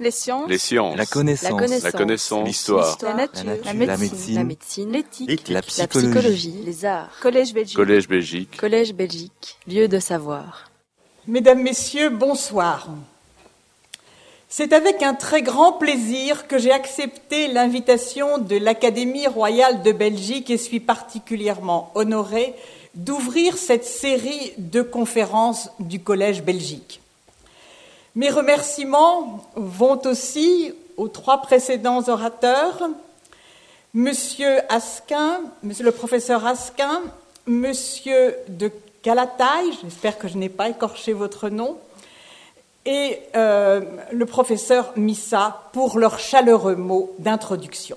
Les sciences. Les sciences. La connaissance. La connaissance. La. L'histoire. La nature. La La nature. médecine. La La médecine. L'éthique. La La psychologie. psychologie. Les arts. Collège Belgique. Collège Belgique. Collège Belgique. Lieu de savoir. Mesdames, Messieurs, bonsoir. C'est avec un très grand plaisir que j'ai accepté l'invitation de l'Académie royale de Belgique et suis particulièrement honorée d'ouvrir cette série de conférences du Collège Belgique. Mes remerciements vont aussi aux trois précédents orateurs, Monsieur Asquin, Monsieur le professeur Asquin, Monsieur de Calataille, j'espère que je n'ai pas écorché votre nom, et euh, le professeur Missa pour leurs chaleureux mots d'introduction.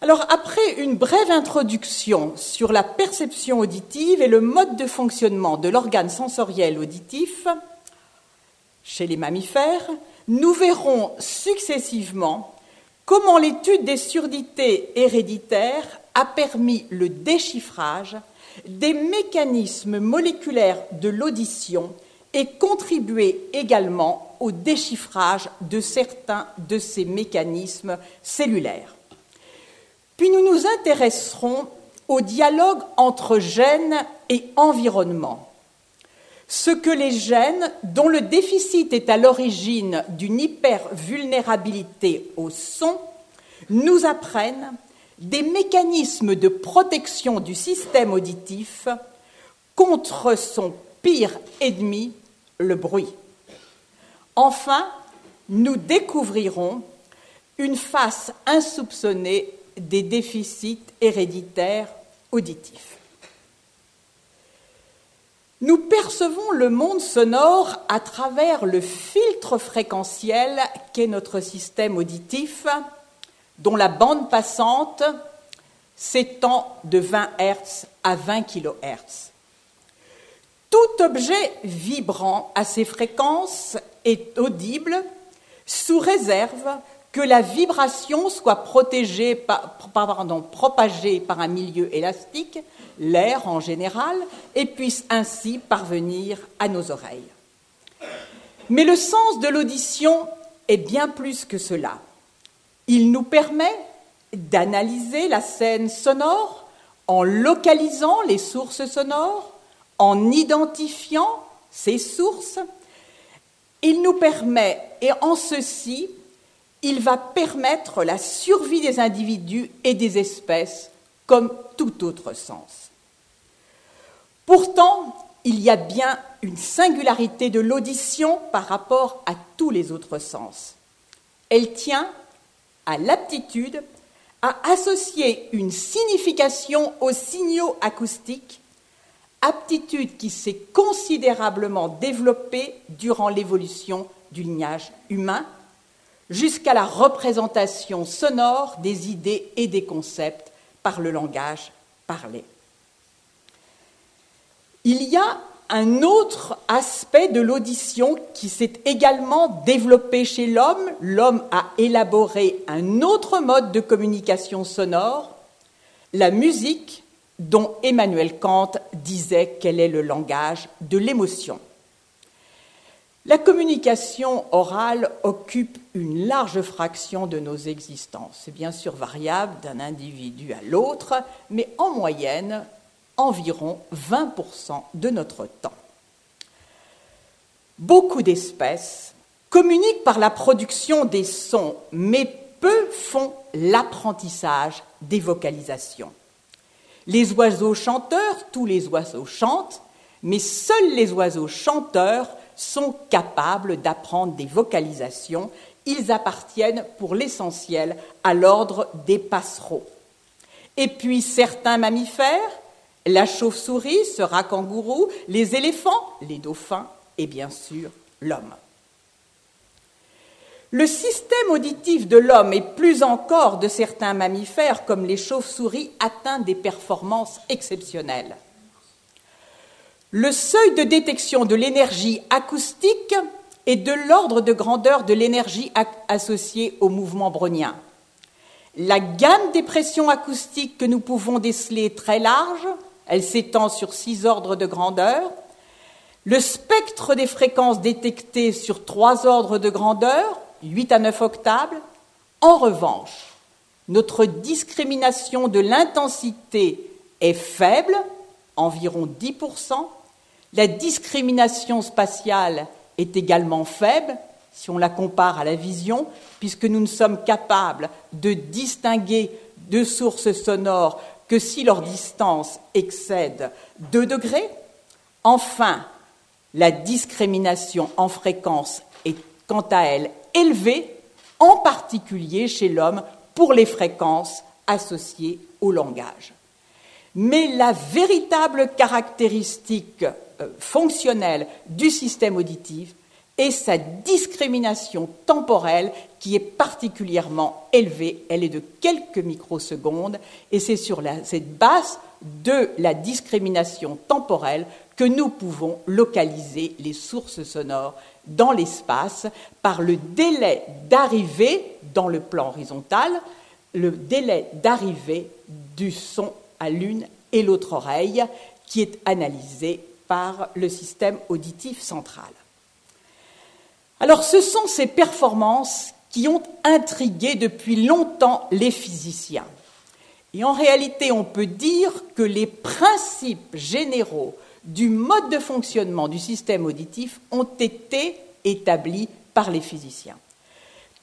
Alors, après une brève introduction sur la perception auditive et le mode de fonctionnement de l'organe sensoriel auditif chez les mammifères, nous verrons successivement comment l'étude des surdités héréditaires a permis le déchiffrage des mécanismes moléculaires de l'audition et contribué également au déchiffrage de certains de ces mécanismes cellulaires. Puis nous nous intéresserons au dialogue entre gènes et environnement. Ce que les gènes, dont le déficit est à l'origine d'une hypervulnérabilité au son, nous apprennent des mécanismes de protection du système auditif contre son pire ennemi, le bruit. Enfin, nous découvrirons une face insoupçonnée des déficits héréditaires auditifs. Nous percevons le monde sonore à travers le filtre fréquentiel qu'est notre système auditif, dont la bande passante s'étend de 20 Hz à 20 kHz. Tout objet vibrant à ces fréquences est audible sous réserve que la vibration soit protégée propagée par un milieu élastique, l'air en général, et puisse ainsi parvenir à nos oreilles. Mais le sens de l'audition est bien plus que cela. Il nous permet d'analyser la scène sonore en localisant les sources sonores, en identifiant ces sources. Il nous permet, et en ceci, il va permettre la survie des individus et des espèces comme tout autre sens. Pourtant, il y a bien une singularité de l'audition par rapport à tous les autres sens. Elle tient à l'aptitude à associer une signification aux signaux acoustiques, aptitude qui s'est considérablement développée durant l'évolution du lignage humain jusqu'à la représentation sonore des idées et des concepts par le langage parlé. Il y a un autre aspect de l'audition qui s'est également développé chez l'homme. L'homme a élaboré un autre mode de communication sonore, la musique, dont Emmanuel Kant disait qu'elle est le langage de l'émotion. La communication orale occupe une large fraction de nos existences. C'est bien sûr variable d'un individu à l'autre, mais en moyenne, environ 20% de notre temps. Beaucoup d'espèces communiquent par la production des sons, mais peu font l'apprentissage des vocalisations. Les oiseaux chanteurs, tous les oiseaux chantent, mais seuls les oiseaux chanteurs sont capables d'apprendre des vocalisations. Ils appartiennent pour l'essentiel à l'ordre des passereaux. Et puis certains mammifères, la chauve-souris, ce rat kangourou, les éléphants, les dauphins et bien sûr l'homme. Le système auditif de l'homme et plus encore de certains mammifères comme les chauves-souris atteint des performances exceptionnelles. Le seuil de détection de l'énergie acoustique est de l'ordre de grandeur de l'énergie associée au mouvement brownien. La gamme des pressions acoustiques que nous pouvons déceler est très large, elle s'étend sur six ordres de grandeur. Le spectre des fréquences détectées sur trois ordres de grandeur, 8 à 9 octaves, en revanche, notre discrimination de l'intensité est faible, environ 10%. La discrimination spatiale est également faible, si on la compare à la vision, puisque nous ne sommes capables de distinguer deux sources sonores que si leur distance excède 2 degrés. Enfin, la discrimination en fréquence est quant à elle élevée, en particulier chez l'homme pour les fréquences associées au langage. Mais la véritable caractéristique euh, fonctionnelle du système auditif est sa discrimination temporelle qui est particulièrement élevée. Elle est de quelques microsecondes et c'est sur cette base de la discrimination temporelle que nous pouvons localiser les sources sonores dans l'espace par le délai d'arrivée dans le plan horizontal, le délai d'arrivée du son à l'une et l'autre oreille qui est analysé par le système auditif central. Alors ce sont ces performances qui ont intrigué depuis longtemps les physiciens. Et en réalité, on peut dire que les principes généraux du mode de fonctionnement du système auditif ont été établis par les physiciens.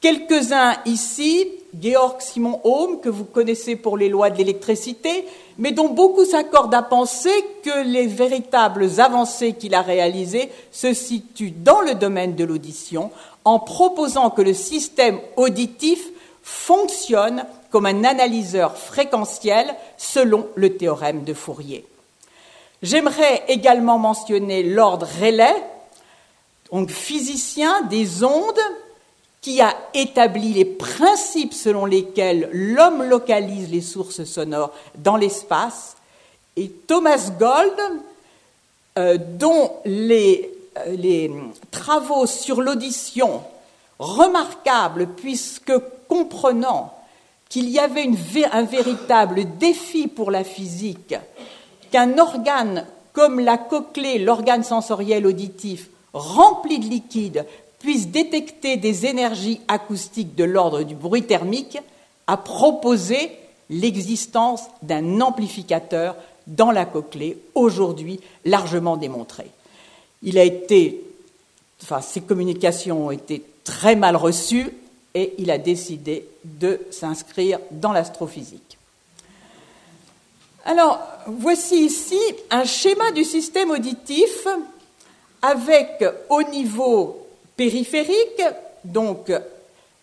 Quelques-uns ici, Georg Simon Ohm, que vous connaissez pour les lois de l'électricité, mais dont beaucoup s'accordent à penser que les véritables avancées qu'il a réalisées se situent dans le domaine de l'audition, en proposant que le système auditif fonctionne comme un analyseur fréquentiel selon le théorème de Fourier. J'aimerais également mentionner Lord Rayleigh, donc physicien des ondes, qui a établi les principes selon lesquels l'homme localise les sources sonores dans l'espace, et Thomas Gold, euh, dont les, euh, les, travaux sur l'audition, remarquables puisque comprenant qu'il y avait un véritable défi pour la physique, qu'un organe comme la cochlée, l'organe sensoriel auditif, rempli de liquide, puisse détecter des énergies acoustiques de l'ordre du bruit thermique, a proposé l'existence d'un amplificateur dans la cochlée, aujourd'hui largement démontré. Il a été, enfin, ses communications ont été très mal reçues et il a décidé de s'inscrire dans l'astrophysique. Alors, voici ici un schéma du système auditif avec au niveau périphérique, donc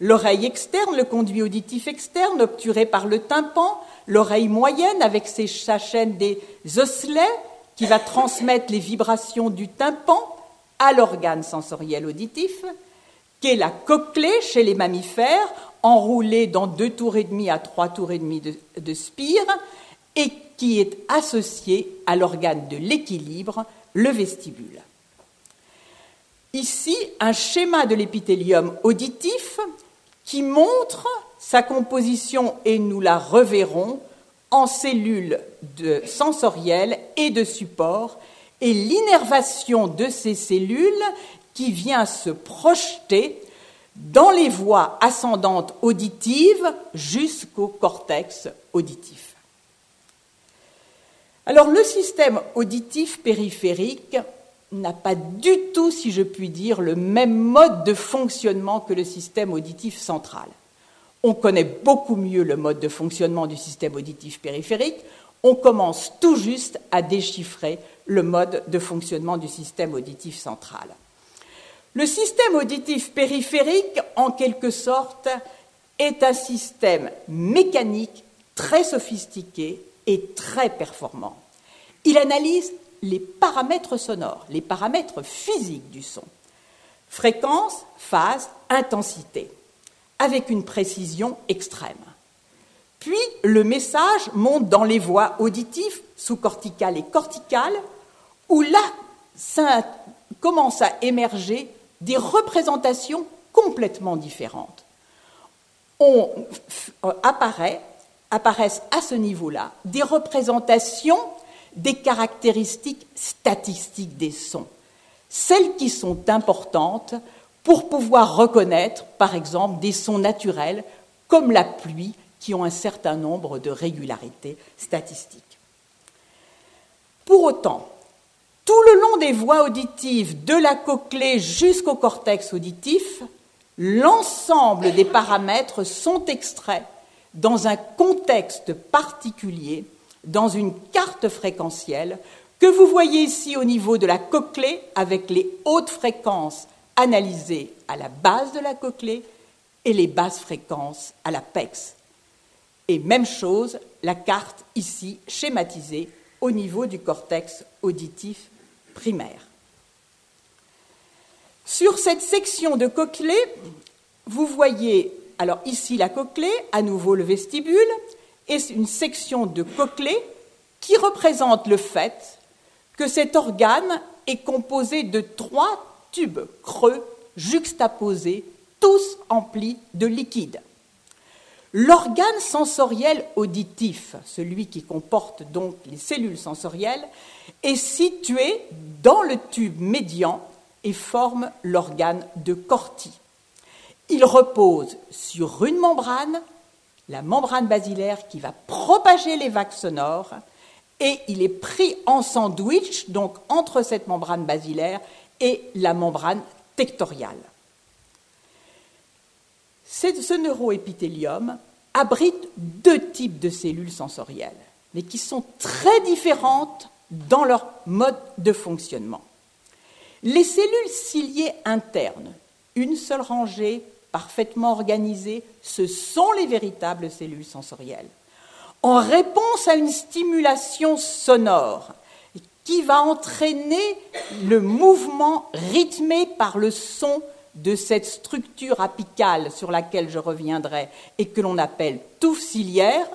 l'oreille externe, le conduit auditif externe obturé par le tympan, l'oreille moyenne avec sa chaîne des osselets qui va transmettre les vibrations du tympan à l'organe sensoriel auditif, qui est la cochlée chez les mammifères, enroulée dans deux tours et demi à trois tours et demi de, de spire, et qui est associée à l'organe de l'équilibre, le vestibule. Ici, un schéma de l'épithélium auditif qui montre sa composition, et nous la reverrons, en cellules sensorielles et de support, et l'innervation de ces cellules qui vient se projeter dans les voies ascendantes auditives jusqu'au cortex auditif. Alors le système auditif périphérique n'a pas du tout, si je puis dire, le même mode de fonctionnement que le système auditif central. On connaît beaucoup mieux le mode de fonctionnement du système auditif périphérique. On commence tout juste à déchiffrer le mode de fonctionnement du système auditif central. Le système auditif périphérique, en quelque sorte, est un système mécanique très sophistiqué et très performant. Il analyse les paramètres sonores, les paramètres physiques du son. Fréquence, phase, intensité, avec une précision extrême. Puis le message monte dans les voies auditives, sous-corticales et corticales, où là ça commence à émerger des représentations complètement différentes. Euh, apparaissent à ce niveau-là des représentations des caractéristiques statistiques des sons. celles qui sont importantes pour pouvoir reconnaître, par exemple, des sons naturels comme la pluie qui ont un certain nombre de régularités statistiques. Pour autant, tout le long des voies auditives, de la cochlée jusqu'au cortex auditif, l'ensemble des paramètres sont extraits dans un contexte particulier, dans une carte fréquentielle que vous voyez ici au niveau de la cochlée avec les hautes fréquences analysées à la base de la cochlée et les basses fréquences à l'apex. Et même chose, la carte ici schématisée au niveau du cortex auditif primaire. Sur cette section de cochlée, vous voyez alors ici la cochlée, à nouveau le vestibule, et une section de cochlée qui représente le fait que cet organe est composé de trois tubes creux juxtaposés, tous emplis de liquide. L'organe sensoriel auditif, celui qui comporte donc les cellules sensorielles, est situé dans le tube médian et forme l'organe de Corti. Il repose sur une membrane, la membrane basilaire qui va propager les vagues sonores, et il est pris en sandwich, donc entre cette membrane basilaire et la membrane tectoriale. Ce neuroépithélium abrite deux types de cellules sensorielles, mais qui sont très différentes dans leur mode de fonctionnement. Les cellules ciliées internes, une seule rangée, parfaitement organisée, ce sont les véritables cellules sensorielles. En réponse à une stimulation sonore qui va entraîner le mouvement rythmé par le son de cette structure apicale sur laquelle je reviendrai et que l'on appelle touffe ciliaire,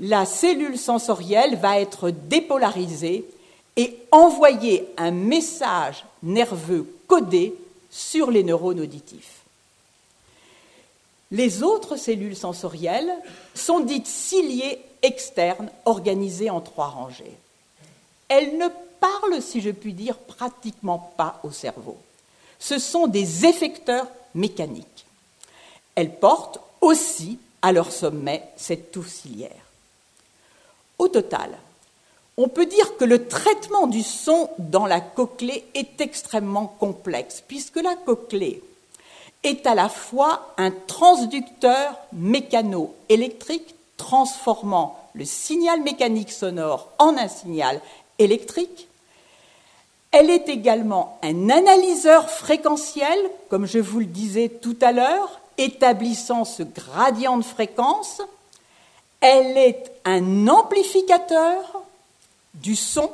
la cellule sensorielle va être dépolarisée et envoyer un message nerveux codé sur les neurones auditifs. Les autres cellules sensorielles sont dites ciliées externes organisées en trois rangées. Elles ne parlent, si je puis dire, pratiquement pas au cerveau ce sont des effecteurs mécaniques. Elles portent aussi à leur sommet cette touffe ciliaire. Au total, on peut dire que le traitement du son dans la cochlée est extrêmement complexe, puisque la cochlée est à la fois un transducteur mécano-électrique transformant le signal mécanique sonore en un signal électrique, elle est également un analyseur fréquentiel, comme je vous le disais tout à l'heure, établissant ce gradient de fréquence. Elle est un amplificateur du son.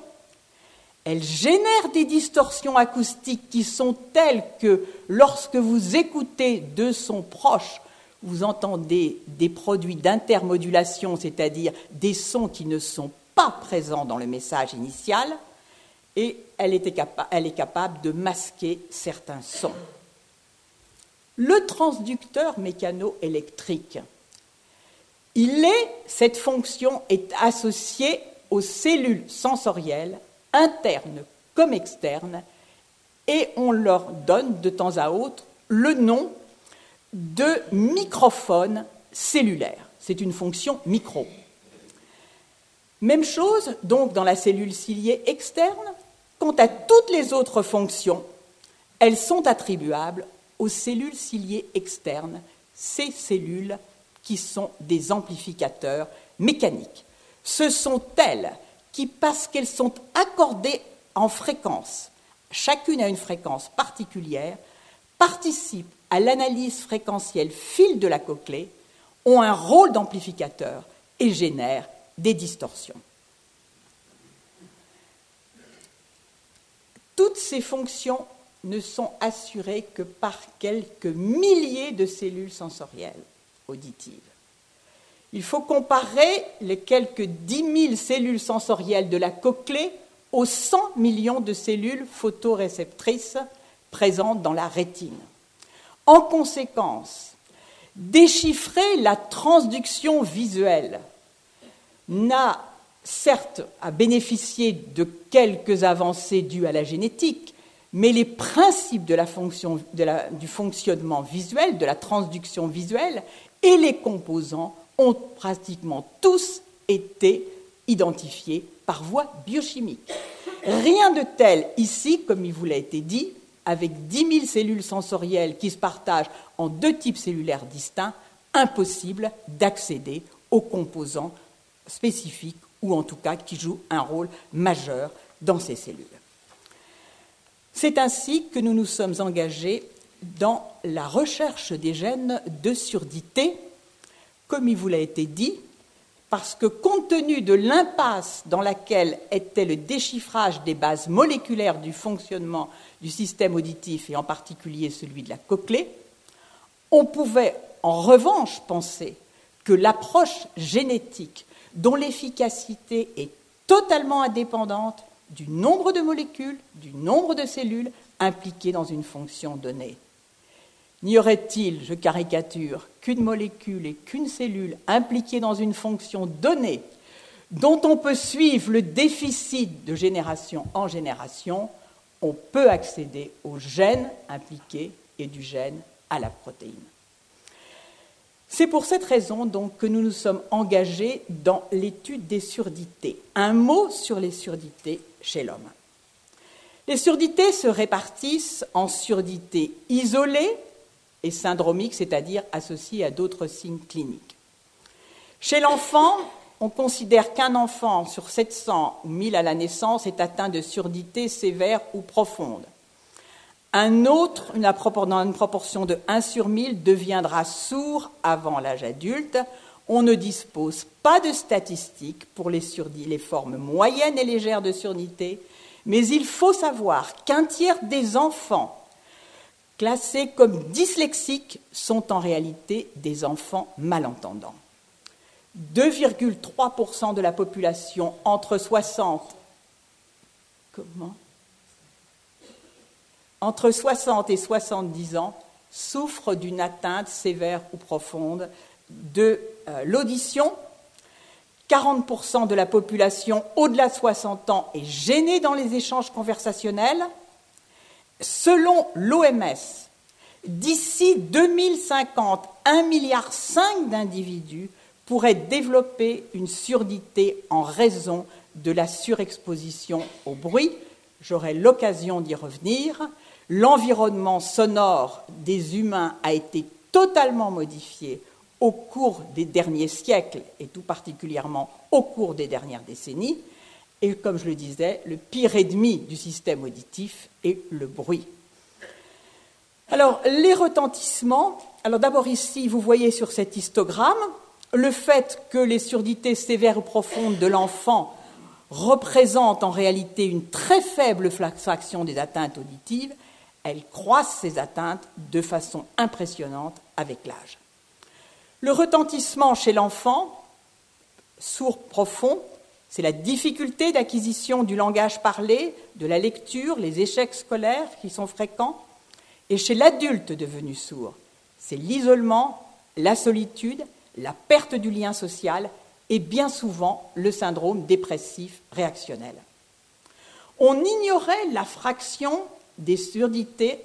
Elle génère des distorsions acoustiques qui sont telles que lorsque vous écoutez deux sons proches, vous entendez des produits d'intermodulation, c'est-à-dire des sons qui ne sont pas présents dans le message initial et elle, est capable de masquer certains sons. Le transducteur mécano-électrique, il est, cette fonction est associée aux cellules sensorielles, internes comme externes, et on leur donne de temps à autre le nom de microphone cellulaire. C'est une fonction micro. Même chose donc dans la cellule ciliée externe, Quant à toutes les autres fonctions, elles sont attribuables aux cellules ciliées externes, ces cellules qui sont des amplificateurs mécaniques. Ce sont elles qui, parce qu'elles sont accordées en fréquence, chacune a une fréquence particulière, participent à l'analyse fréquentielle fil de la cochlée, ont un rôle d'amplificateur et génèrent des distorsions. Toutes ces fonctions ne sont assurées que par quelques milliers de cellules sensorielles auditives. Il faut comparer les quelques 10 000 cellules sensorielles de la cochlée aux 100 millions de cellules photoréceptrices présentes dans la rétine. En conséquence, déchiffrer la transduction visuelle n'a certes, a bénéficié de quelques avancées dues à la génétique, mais les principes du fonctionnement visuel, de la transduction visuelle, et les composants ont pratiquement tous été identifiés par voie biochimique. Rien de tel ici, comme il vous l'a été dit, avec 10 000 cellules sensorielles qui se partagent en deux types cellulaires distincts, impossible d'accéder aux composants spécifiques ou en tout cas qui jouent un rôle majeur dans ces cellules. C'est ainsi que nous nous sommes engagés dans la recherche des gènes de surdité, comme il vous l'a été dit, parce que compte tenu de l'impasse dans laquelle était le déchiffrage des bases moléculaires du fonctionnement du système auditif et en particulier celui de la cochlée, on pouvait en revanche penser que l'approche génétique dont l'efficacité est totalement indépendante du nombre de molécules, du nombre de cellules impliquées dans une fonction donnée. N'y aurait-il, je caricature, qu'une molécule et qu'une cellule impliquées dans une fonction donnée dont on peut suivre le déficit de génération en génération, on peut accéder au gène impliqué et du gène à la protéine. C'est pour cette raison donc que nous nous sommes engagés dans l'étude des surdités. Un mot sur les surdités chez l'homme. Les surdités se répartissent en surdités isolées et syndromiques, c'est-à-dire associées à d'autres signes cliniques. Chez l'enfant, on considère qu'un enfant sur 700 ou 1000 à la naissance est atteint de surdité sévère ou profonde. Un autre, dans une proportion de 1 sur 1000, deviendra sourd avant l'âge adulte. On ne dispose pas de statistiques pour les formes moyennes et légères de surdité, mais il faut savoir qu'un tiers des enfants classés comme dyslexiques sont en réalité des enfants malentendants. 2,3% de la population entre 60 comment? entre 60 et 70 ans souffrent d'une atteinte sévère ou profonde de euh, l'audition. 40% de la population au-delà de 60 ans est gênée dans les échanges conversationnels. Selon l'OMS, d'ici 2050, 1,5 milliard d'individus pourraient développer une surdité en raison de la surexposition au bruit. J'aurai l'occasion d'y revenir l'environnement sonore des humains a été totalement modifié au cours des derniers siècles et tout particulièrement au cours des dernières décennies. Et comme je le disais, le pire ennemi du système auditif est le bruit. Alors, les retentissements. Alors, d'abord, ici, vous voyez sur cet histogramme le fait que les surdités sévères ou profondes de l'enfant représentent en réalité une très faible fraction des atteintes auditives elles croissent ces atteintes de façon impressionnante avec l'âge. Le retentissement chez l'enfant, sourd profond, c'est la difficulté d'acquisition du langage parlé, de la lecture, les échecs scolaires qui sont fréquents. Et chez l'adulte devenu sourd, c'est l'isolement, la solitude, la perte du lien social et bien souvent le syndrome dépressif réactionnel. On ignorait la fraction des surdités,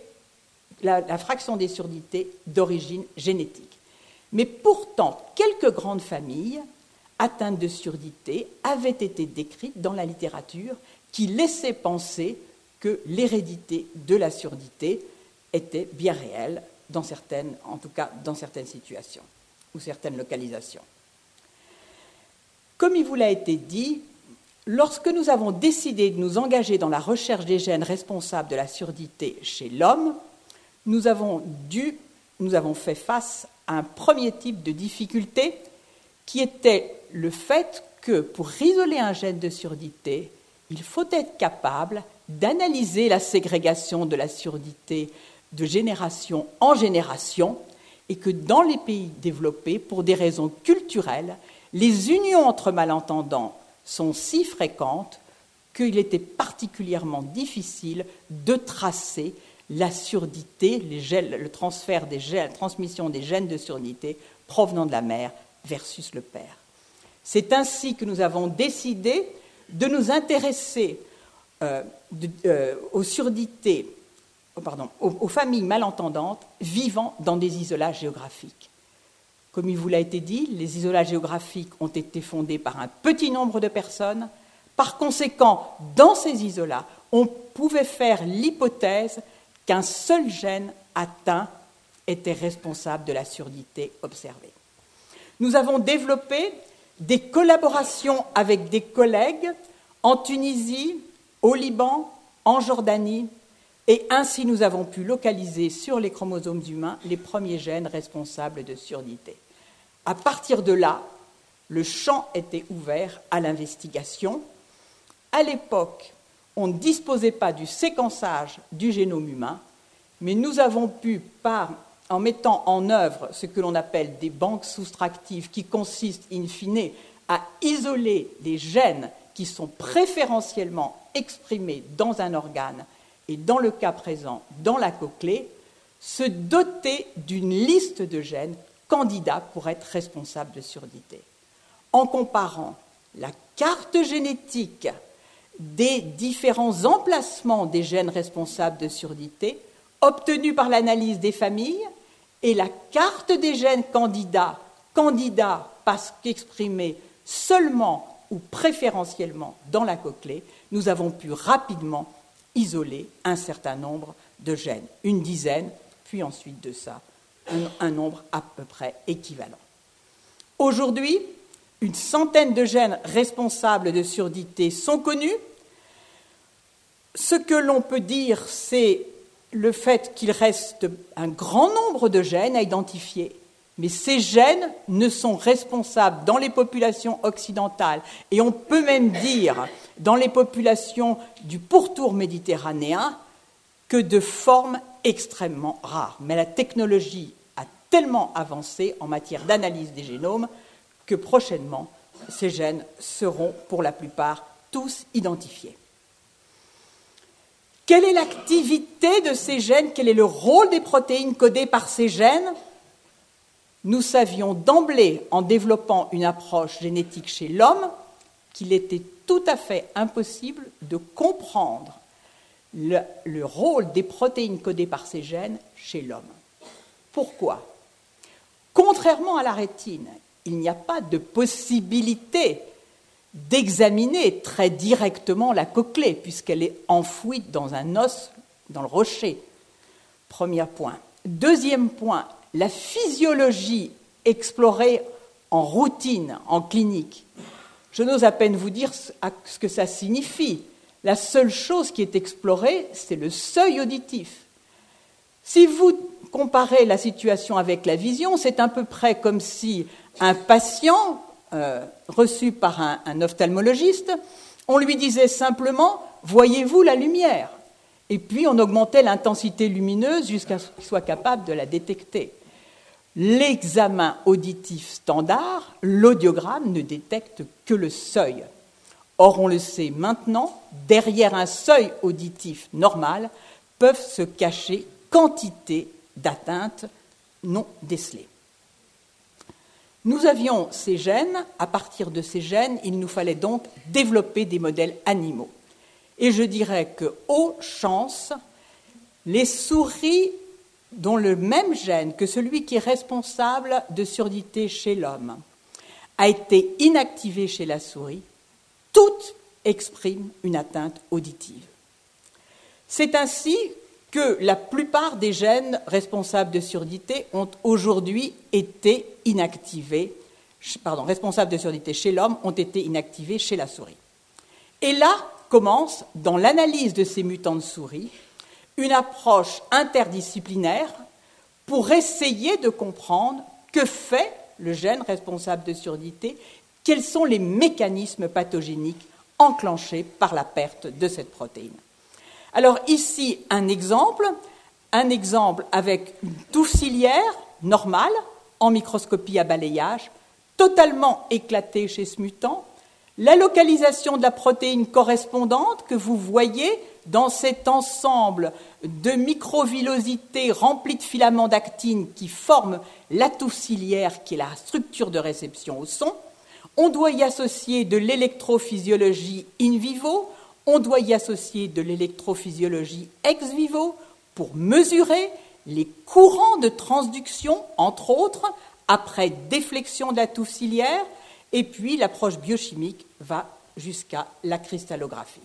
d'origine génétique. Mais pourtant, quelques grandes familles atteintes de surdité avaient été décrites dans la littérature qui laissaient penser que l'hérédité de la surdité était bien réelle, dans certaines, en tout cas dans certaines situations ou certaines localisations. Comme il vous l'a été dit, Lorsque nous avons décidé de nous engager dans la recherche des gènes responsables de la surdité chez l'homme, nous avons dû, nous avons fait face à un premier type de difficulté qui était le fait que pour isoler un gène de surdité, il faut être capable d'analyser la ségrégation de la surdité de génération en génération et que dans les pays développés, pour des raisons culturelles, les unions entre malentendants sont si fréquentes qu'il était particulièrement difficile de tracer la surdité, le transfert la transmission des gènes de surdité provenant de la mère versus le père. C'est ainsi que nous avons décidé de nous intéresser euh, euh, aux surdités, oh, pardon, aux, familles malentendantes vivant dans des isolats géographiques. Comme il vous l'a été dit, les isolats géographiques ont été fondés par un petit nombre de personnes. Par conséquent, dans ces isolats, on pouvait faire l'hypothèse qu'un seul gène atteint était responsable de la surdité observée. Nous avons développé des collaborations avec des collègues en Tunisie, au Liban, en Jordanie, et ainsi nous avons pu localiser sur les chromosomes humains les premiers gènes responsables de surdité. À partir de là, le champ était ouvert à l'investigation. À l'époque, on ne disposait pas du séquençage du génome humain, mais nous avons pu, en mettant en œuvre ce que l'on appelle des banques soustractives, qui consistent in fine à isoler les gènes qui sont préférentiellement exprimés dans un organe et dans le cas présent dans la cochlée, se doter d'une liste de gènes candidats pour être responsables de surdité. En comparant la carte génétique des différents emplacements des gènes responsables de surdité obtenus par l'analyse des familles et la carte des gènes candidats, candidats parce qu'exprimés seulement ou préférentiellement dans la cochlée, nous avons pu rapidement isoler un certain nombre de gènes, une dizaine, puis ensuite de ça, un, un nombre à peu près équivalent. Aujourd'hui, une centaine de gènes responsables de surdité sont connus. Ce que l'on peut dire, c'est le fait qu'il reste un grand nombre de gènes à identifier mais ces gènes ne sont responsables dans les populations occidentales, et on peut même dire dans les populations du pourtour méditerranéen, que de formes extrêmement rares. Mais la technologie a tellement avancé en matière d'analyse des génomes que prochainement, ces gènes seront pour la plupart tous identifiés. Quelle est l'activité de ces gènes? Quel est le rôle des protéines codées par ces gènes? Nous savions d'emblée, en développant une approche génétique chez l'homme, qu'il était tout à fait impossible de comprendre le, rôle des protéines codées par ces gènes chez l'homme. Pourquoi? Contrairement à la rétine, il n'y a pas de possibilité d'examiner très directement la cochlée, puisqu'elle est enfouie dans un os, dans le rocher. Premier point. Deuxième point, la physiologie explorée en routine, en clinique. Je n'ose à peine vous dire ce que ça signifie. La seule chose qui est explorée, c'est le seuil auditif. Si vous comparez la situation avec la vision, c'est à peu près comme si un patient euh, reçu par un ophtalmologiste, on lui disait simplement Voyez-vous la lumière? Et puis on augmentait l'intensité lumineuse jusqu'à ce qu'il soit capable de la détecter. L'examen auditif standard, l'audiogramme ne détecte que le seuil. Or, on le sait maintenant, derrière un seuil auditif normal peuvent se cacher quantité d'atteintes non décelées. Nous avions ces gènes, à partir de ces gènes, il nous fallait donc développer des modèles animaux. Et je dirais que, aux chances, les souris dont le même gène que celui qui est responsable de surdité chez l'homme a été inactivé chez la souris, toutes expriment une atteinte auditive. C'est ainsi que la plupart des gènes responsables de surdité ont aujourd'hui été inactivés, pardon, responsables de surdité chez l'homme ont été inactivés chez la souris. Et là commence, dans l'analyse de ces mutants de souris, une approche interdisciplinaire pour essayer de comprendre que fait le gène responsable de surdité, quels sont les mécanismes pathogéniques enclenchés par la perte de cette protéine. Alors ici, un exemple, un exemple avec une normale en microscopie à balayage, totalement éclatée chez ce mutant, la localisation de la protéine correspondante que vous voyez dans cet ensemble de microvillosités remplies de filaments d'actine qui forment la touffe ciliaire, qui est la structure de réception au son. On doit y associer de l'électrophysiologie in vivo, On doit y associer de l'électrophysiologie ex vivo pour mesurer les courants de transduction, entre autres, après déflexion de la touffe ciliaire, et puis l'approche biochimique va jusqu'à la cristallographie.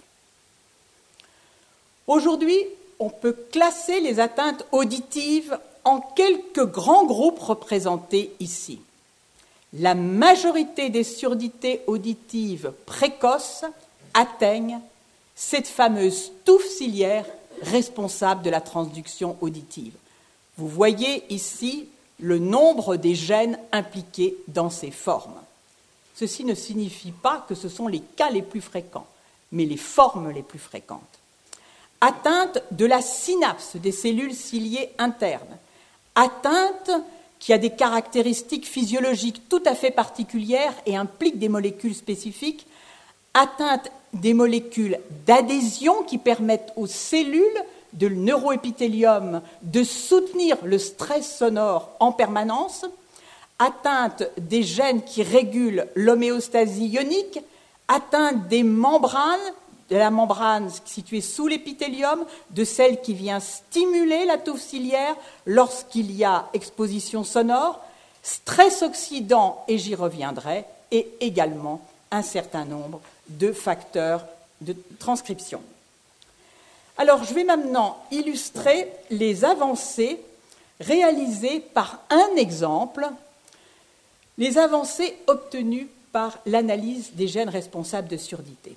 Aujourd'hui, on peut classer les atteintes auditives en quelques grands groupes représentés ici. La majorité des surdités auditives précoces atteignent cette fameuse touffe ciliaire responsable de la transduction auditive. Vous voyez ici le nombre des gènes impliqués dans ces formes. Ceci ne signifie pas que ce sont les cas les plus fréquents, mais les formes les plus fréquentes. Atteinte de la synapse des cellules ciliées internes, atteinte qui a des caractéristiques physiologiques tout à fait particulières et implique des molécules spécifiques, atteinte des molécules d'adhésion qui permettent aux cellules de neuroépithélium de soutenir le stress sonore en permanence, atteinte des gènes qui régulent l'homéostasie ionique, atteinte des membranes, de la membrane située sous l'épithélium, de celle qui vient stimuler la touffe ciliaire lorsqu'il y a exposition sonore, stress oxydant, et j'y reviendrai, et également un certain nombre de facteurs de transcription. Alors, je vais maintenant illustrer les avancées réalisées par un exemple, les avancées obtenues par l'analyse des gènes responsables de surdité.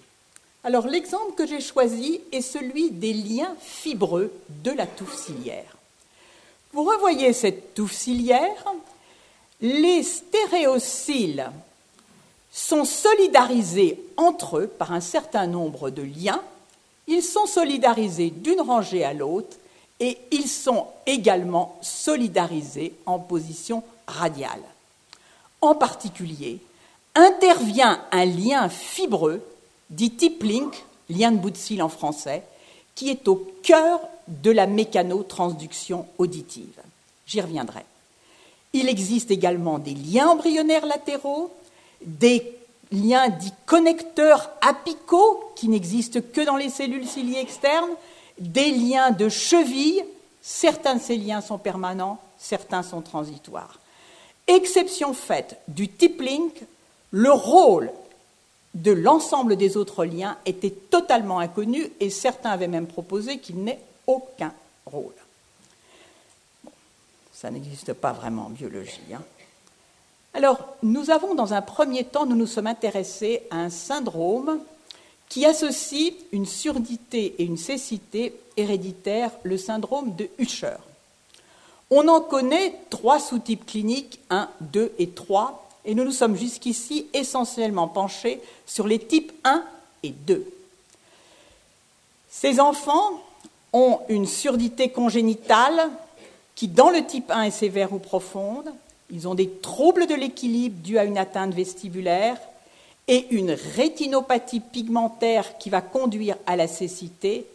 Alors, l'exemple que j'ai choisi est celui des liens fibreux de la touffe ciliaire. Vous revoyez cette touffe ciliaire, les stéréocils sont solidarisés entre eux par un certain nombre de liens ils sont solidarisés d'une rangée à l'autre et ils sont également solidarisés en position radiale. En particulier, intervient un lien fibreux, dit tip link, lien de bout de cils en français, qui est au cœur de la mécanotransduction auditive. J'y reviendrai. Il existe également des liens embryonnaires latéraux, des liens dits connecteurs apicaux qui n'existent que dans les cellules ciliées externes, des liens de cheville, certains de ces liens sont permanents, certains sont transitoires. Exception faite du tip link, le rôle de l'ensemble des autres liens était totalement inconnu et certains avaient même proposé qu'il n'ait aucun rôle. ça n'existe pas vraiment en biologie. Hein. Alors, nous avons dans un premier temps, nous nous sommes intéressés à un syndrome qui associe une surdité et une cécité héréditaire, le syndrome de Usher. On en connaît trois sous-types cliniques, 1, 2 et 3, et nous nous sommes jusqu'ici essentiellement penchés sur les types 1 et 2. Ces enfants ont une surdité congénitale qui, dans le type 1, est sévère ou profonde, ils ont des troubles de l'équilibre dus à une atteinte vestibulaire et une rétinopathie pigmentaire qui va conduire à la cécité.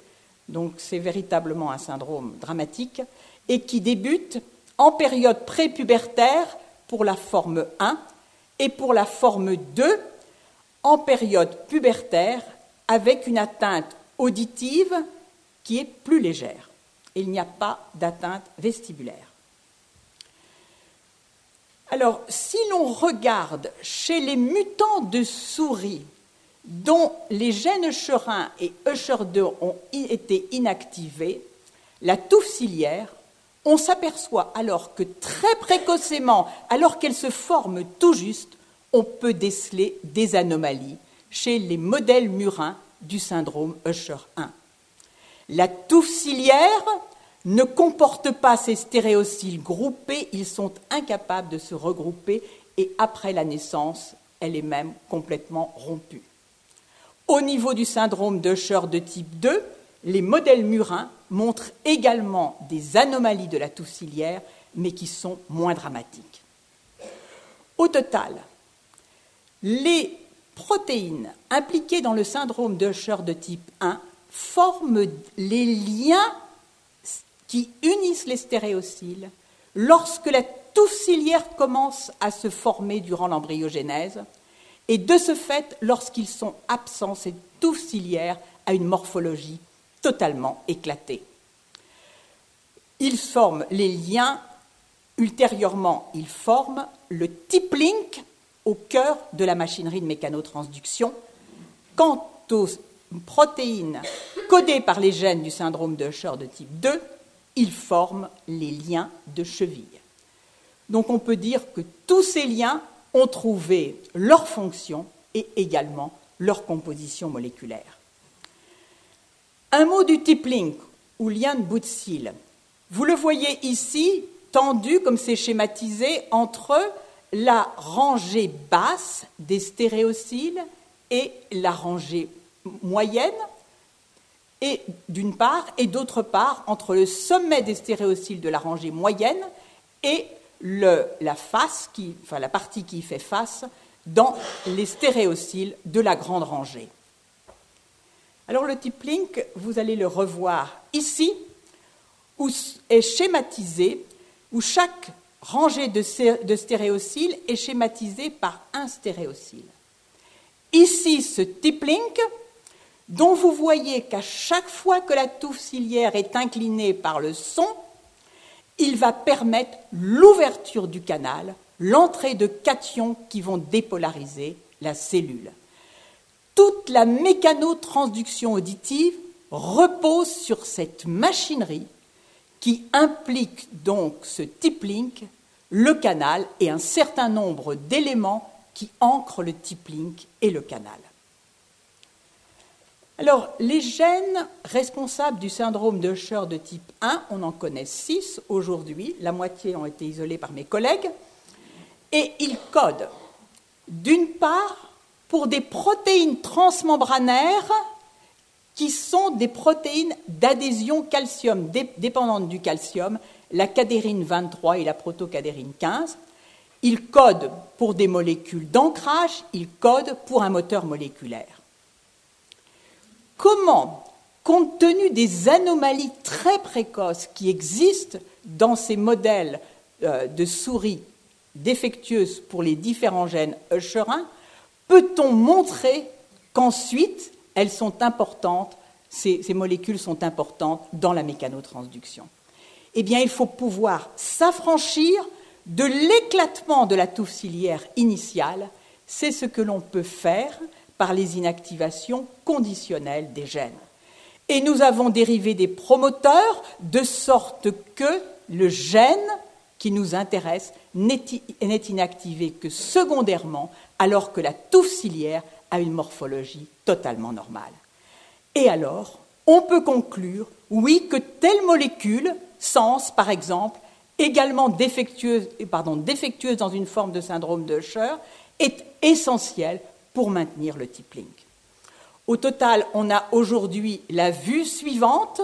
Donc c'est véritablement un syndrome dramatique et qui débute en période prépubertaire pour la forme 1 et pour la forme 2 en période pubertaire avec une atteinte auditive qui est plus légère. Il n'y a pas d'atteinte vestibulaire. Alors, si l'on regarde chez les mutants de souris dont les gènes Usher1 et Usher2 ont été inactivés, la touffe ciliaire, on s'aperçoit alors que très précocement, alors qu'elle se forme tout juste, on peut déceler des anomalies chez les modèles murins du syndrome Usher1. La touffe ciliaire ne comportent pas ces stéréocyles groupés, ils sont incapables de se regrouper et après la naissance, elle est même complètement rompue. Au niveau du syndrome d'Usher de type 2, les modèles murins montrent également des anomalies de la toux mais qui sont moins dramatiques. Au total, les protéines impliquées dans le syndrome d'Usher de type 1 forment les liens qui unissent les stéréocyles lorsque la touffe ciliaire commence à se former durant l'embryogénèse, et de ce fait, lorsqu'ils sont absents, cette touffe ciliaire a une morphologie totalement éclatée. Ils forment les liens, ultérieurement, ils forment le type link au cœur de la machinerie de mécanotransduction. Quant aux protéines codées par les gènes du syndrome de Usher de type 2, ils forment les liens de cheville. Donc on peut dire que tous ces liens ont trouvé leur fonction et également leur composition moléculaire. Un mot du type ou lien de bout de cils. Vous le voyez ici, tendu comme c'est schématisé entre la rangée basse des stéréociles et la rangée moyenne, et d'une part, et d'autre part, entre le sommet des stéréociles de la rangée moyenne et la face, qui, enfin la partie qui fait face, dans les stéréociles de la grande rangée. Alors le type link, vous allez le revoir ici, où est schématisé, où chaque rangée de, stéréociles est schématisée par un stéréocyle. Ici, ce type link, dont vous voyez qu'à chaque fois que la touffe ciliaire est inclinée par le son, il va permettre l'ouverture du canal, l'entrée de cations qui vont dépolariser la cellule. Toute la mécanotransduction auditive repose sur cette machinerie qui implique donc ce type link, le canal et un certain nombre d'éléments qui ancrent le type link et le canal. Alors, les gènes responsables du syndrome de Usher de type 1, on en connaît 6 aujourd'hui, la moitié ont été isolés par mes collègues, et ils codent d'une part pour des protéines transmembranaires qui sont des protéines d'adhésion calcium dépendantes du calcium, la cadérine 23 et la protocadérine 15. Ils codent pour des molécules d'ancrage, ils codent pour un moteur moléculaire. Comment, compte tenu des anomalies très précoces qui existent dans ces modèles euh, de souris défectueuses pour les différents gènes Usherin, peut-on montrer qu'ensuite elles sont importantes, ces, ces, molécules sont importantes dans la mécanotransduction? Eh bien, il faut pouvoir s'affranchir de l'éclatement de la touffe ciliaire initiale. C'est ce que l'on peut faire par les inactivations conditionnelles des gènes. Et nous avons dérivé des promoteurs de sorte que le gène qui nous intéresse n'est inactivé que secondairement, alors que la touffe ciliaire a une morphologie totalement normale. Et alors, on peut conclure, oui, que telle molécule, sens par exemple, également défectueuse, défectueuse dans une forme de syndrome de Usher, est essentielle pour maintenir le type link. Au total, on a aujourd'hui la vue suivante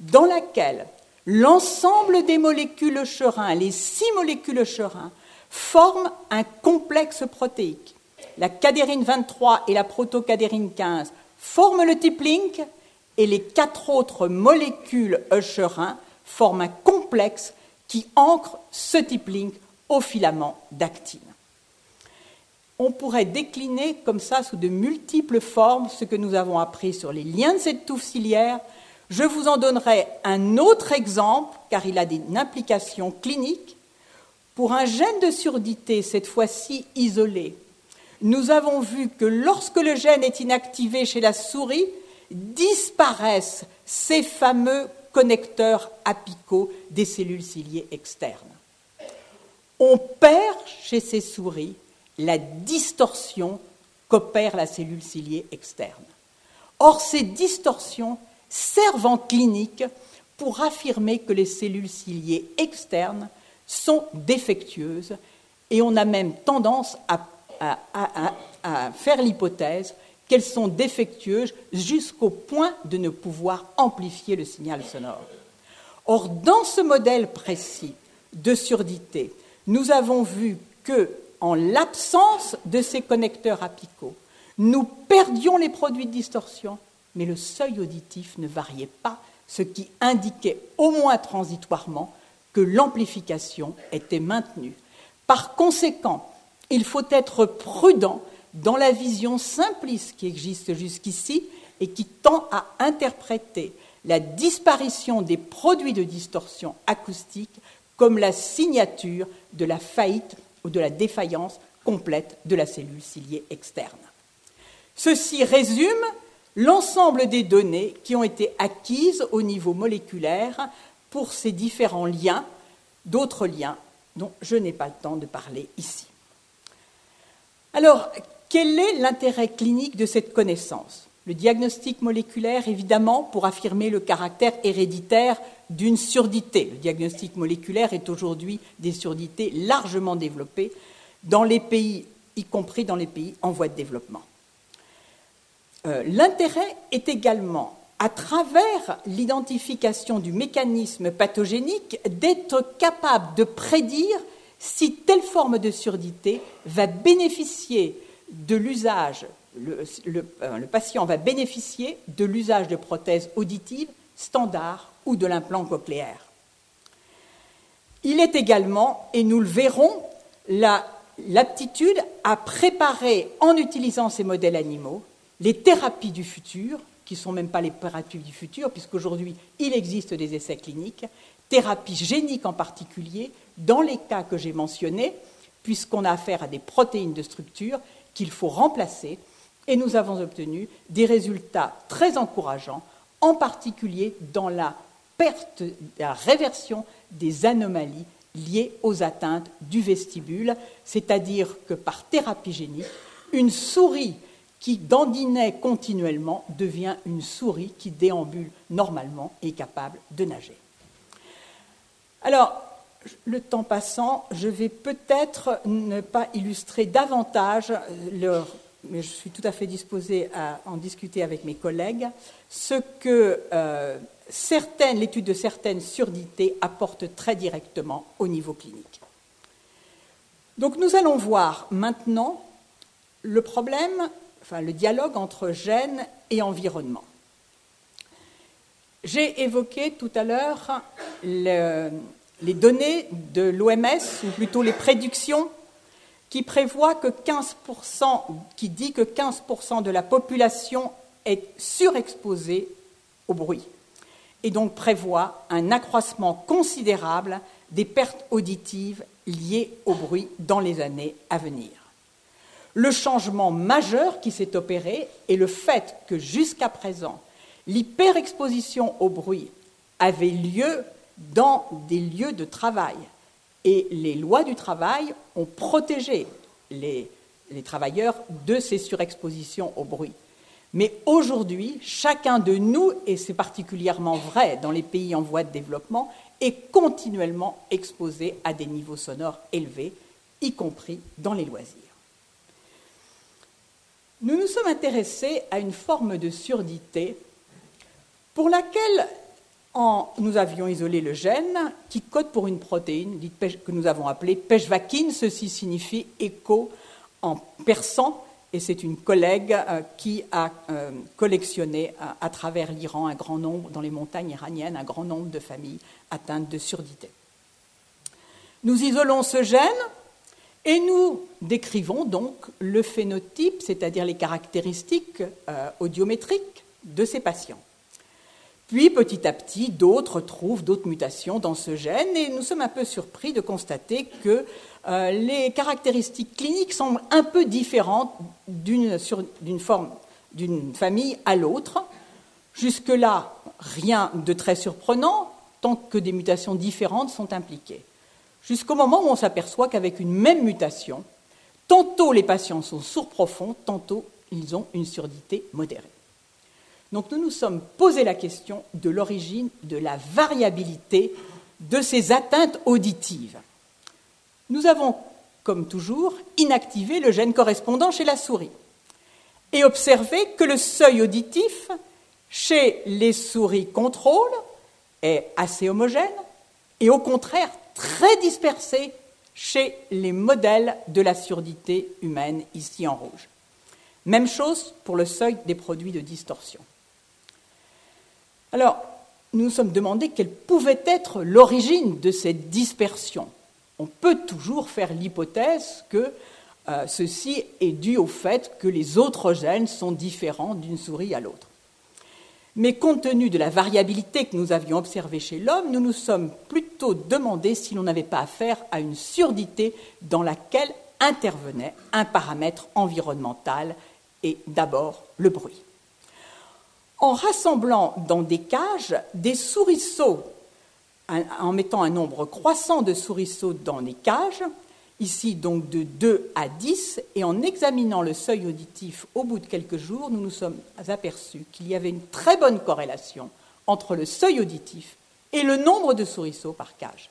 dans laquelle l'ensemble des molécules Eucherin, les six molécules Eucherin, forment un complexe protéique. La cadérine 23 et la protocadérine 15 forment le type link et les quatre autres molécules Eucherin forment un complexe qui ancre ce type link au filament d'actine on pourrait décliner comme ça sous de multiples formes ce que nous avons appris sur les liens de cette touffe ciliaire. Je vous en donnerai un autre exemple, car il a une implication clinique. Pour un gène de surdité, cette fois-ci isolé, nous avons vu que lorsque le gène est inactivé chez la souris, disparaissent ces fameux connecteurs apicaux des cellules ciliées externes. On perd chez ces souris la distorsion qu'opère la cellule ciliée externe. Or, ces distorsions servent en clinique pour affirmer que les cellules ciliées externes sont défectueuses et on a même tendance à, à faire l'hypothèse qu'elles sont défectueuses jusqu'au point de ne pouvoir amplifier le signal sonore. Or, dans ce modèle précis de surdité, nous avons vu que en l'absence de ces connecteurs apicaux, nous perdions les produits de distorsion, mais le seuil auditif ne variait pas, ce qui indiquait au moins transitoirement que l'amplification était maintenue. Par conséquent, il faut être prudent dans la vision simpliste qui existe jusqu'ici et qui tend à interpréter la disparition des produits de distorsion acoustique comme la signature de la faillite ou de la défaillance complète de la cellule ciliée externe. Ceci résume l'ensemble des données qui ont été acquises au niveau moléculaire pour ces différents liens, d'autres liens dont je n'ai pas le temps de parler ici. Alors, quel est l'intérêt clinique de cette connaissance? Le diagnostic moléculaire, évidemment, pour affirmer le caractère héréditaire d'une surdité. Le diagnostic moléculaire est aujourd'hui des surdités largement développées dans les pays, y compris dans les pays en voie de développement. Euh, l'intérêt est également, à travers l'identification du mécanisme pathogénique, d'être capable de prédire si telle forme de surdité va bénéficier de l'usage, le, euh, le, patient va bénéficier de l'usage de prothèses auditives standards ou de l'implant cochléaire. Il est également, et nous le verrons, l'aptitude à préparer en utilisant ces modèles animaux les thérapies du futur, qui ne sont même pas les thérapies du futur, puisqu'aujourd'hui il existe des essais cliniques, thérapies géniques en particulier, dans les cas que j'ai mentionnés, puisqu'on a affaire à des protéines de structure qu'il faut remplacer, et nous avons obtenu des résultats très encourageants, en particulier dans la perte, la réversion des anomalies liées aux atteintes du vestibule, c'est-à-dire que par thérapie génique, une souris qui dandinait continuellement devient une souris qui déambule normalement et capable de nager. Alors, le temps passant, je vais peut-être ne pas illustrer davantage, mais je suis tout à fait disposée à en discuter avec mes collègues, ce que euh, l'étude de certaines surdités apporte très directement au niveau clinique. Donc nous allons voir maintenant le problème enfin, le dialogue entre gènes et environnement. J'ai évoqué tout à l'heure les données de l'OMS, ou plutôt les prédictions, qui prévoient que 15%, qui dit que 15% de la population est surexposée au bruit, et donc prévoit un accroissement considérable des pertes auditives liées au bruit dans les années à venir. Le changement majeur qui s'est opéré est le fait que jusqu'à présent, l'hyperexposition au bruit avait lieu dans des lieux de travail. Et les lois du travail ont protégé les, les travailleurs de ces surexpositions au bruit. Mais aujourd'hui, chacun de nous, et c'est particulièrement vrai dans les pays en voie de développement, est continuellement exposé à des niveaux sonores élevés, y compris dans les loisirs. Nous nous sommes intéressés à une forme de surdité pour laquelle nous avions isolé le gène qui code pour une protéine que nous avons appelée peshvakin. Ceci signifie écho en persan et c'est une collègue euh, qui a euh, collectionné euh, à travers l'Iran un grand nombre, dans les montagnes iraniennes, un grand nombre de familles atteintes de surdité. Nous isolons ce gène et nous décrivons donc le phénotype, c'est-à-dire les caractéristiques audiométriques de ces patients. Puis petit à petit, d'autres trouvent d'autres mutations dans ce gène et nous sommes un peu surpris de constater que euh, les caractéristiques cliniques semblent un peu différentes d'une forme, d'une famille à l'autre. Jusque-là, rien de très surprenant tant que des mutations différentes sont impliquées jusqu'au moment où on s'aperçoit qu'avec une même mutation, tantôt les patients sont sourds profonds, tantôt ils ont une surdité modérée. Donc nous nous sommes posé la question de l'origine de la variabilité de ces atteintes auditives. Nous avons, comme toujours, inactivé le gène correspondant chez la souris et observé que le seuil auditif chez les souris contrôle est assez homogène et au contraire très dispersé chez les modèles de la surdité humaine, ici en rouge. Même chose pour le seuil des produits de distorsion. Alors, nous nous sommes demandé quelle pouvait être l'origine de cette dispersion. On peut toujours faire l'hypothèse que euh, ceci est dû au fait que les autres gènes sont différents d'une souris à l'autre. Mais compte tenu de la variabilité que nous avions observée chez l'homme, nous nous sommes plutôt demandé si l'on n'avait pas affaire à une surdité dans laquelle intervenait un paramètre environnemental et d'abord le bruit. En rassemblant dans des cages des souriceaux, en mettant un nombre croissant de souriceaux dans les cages, ici donc de 2 à 10, et en examinant le seuil auditif au bout de quelques jours, nous nous sommes aperçus qu'il y avait une très bonne corrélation entre le seuil auditif et le nombre de souriceaux par cage.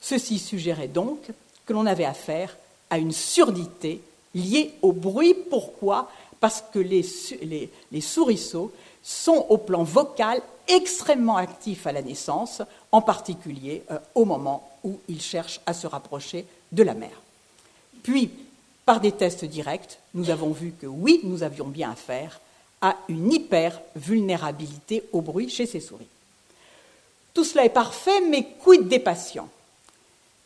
Ceci suggérait donc que l'on avait affaire à une surdité liée au bruit. Pourquoi? Parce que les, les, sont au plan vocal extrêmement actifs à la naissance, en particulier euh, au moment où ils cherchent à se rapprocher de la mère. Puis, par des tests directs, nous avons vu que oui, nous avions bien affaire à une hyper-vulnérabilité au bruit chez ces souris. Tout cela est parfait, mais quid des patients?